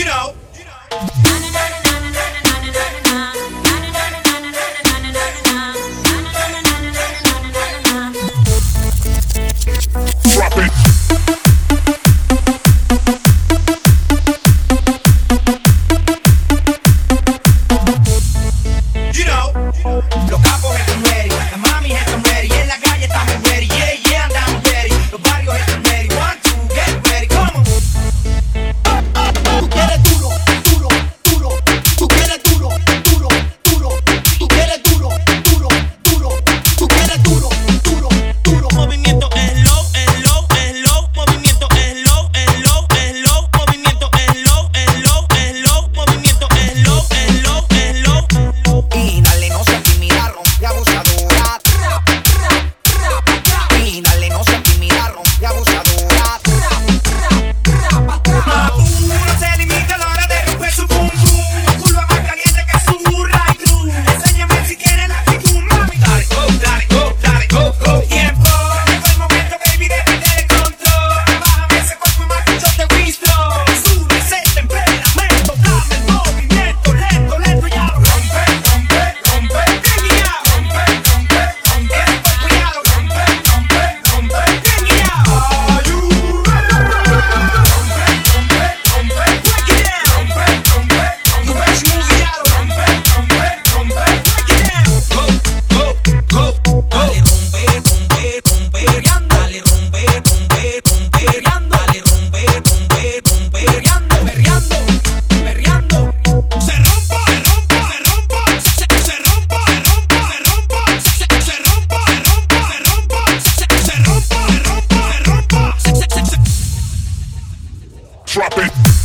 you know. You know. drop it.